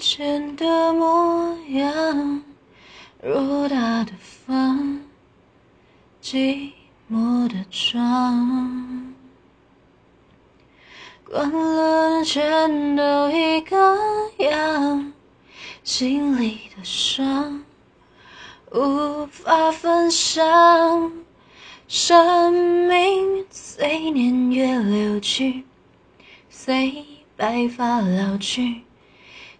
前的模样，偌大的房，寂寞的床，关了全都一个样，心里的伤无法分享，生命随年月流去，随白发老去。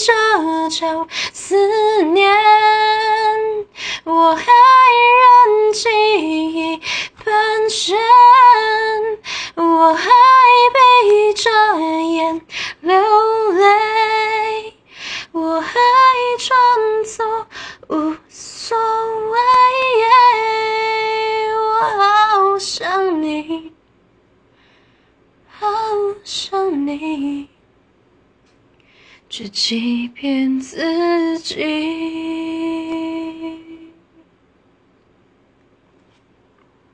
踮着脚思念，我还任记忆盘旋，我还闭着眼流泪，我还装作无所谓。我好想你，好想你。却欺骗自己。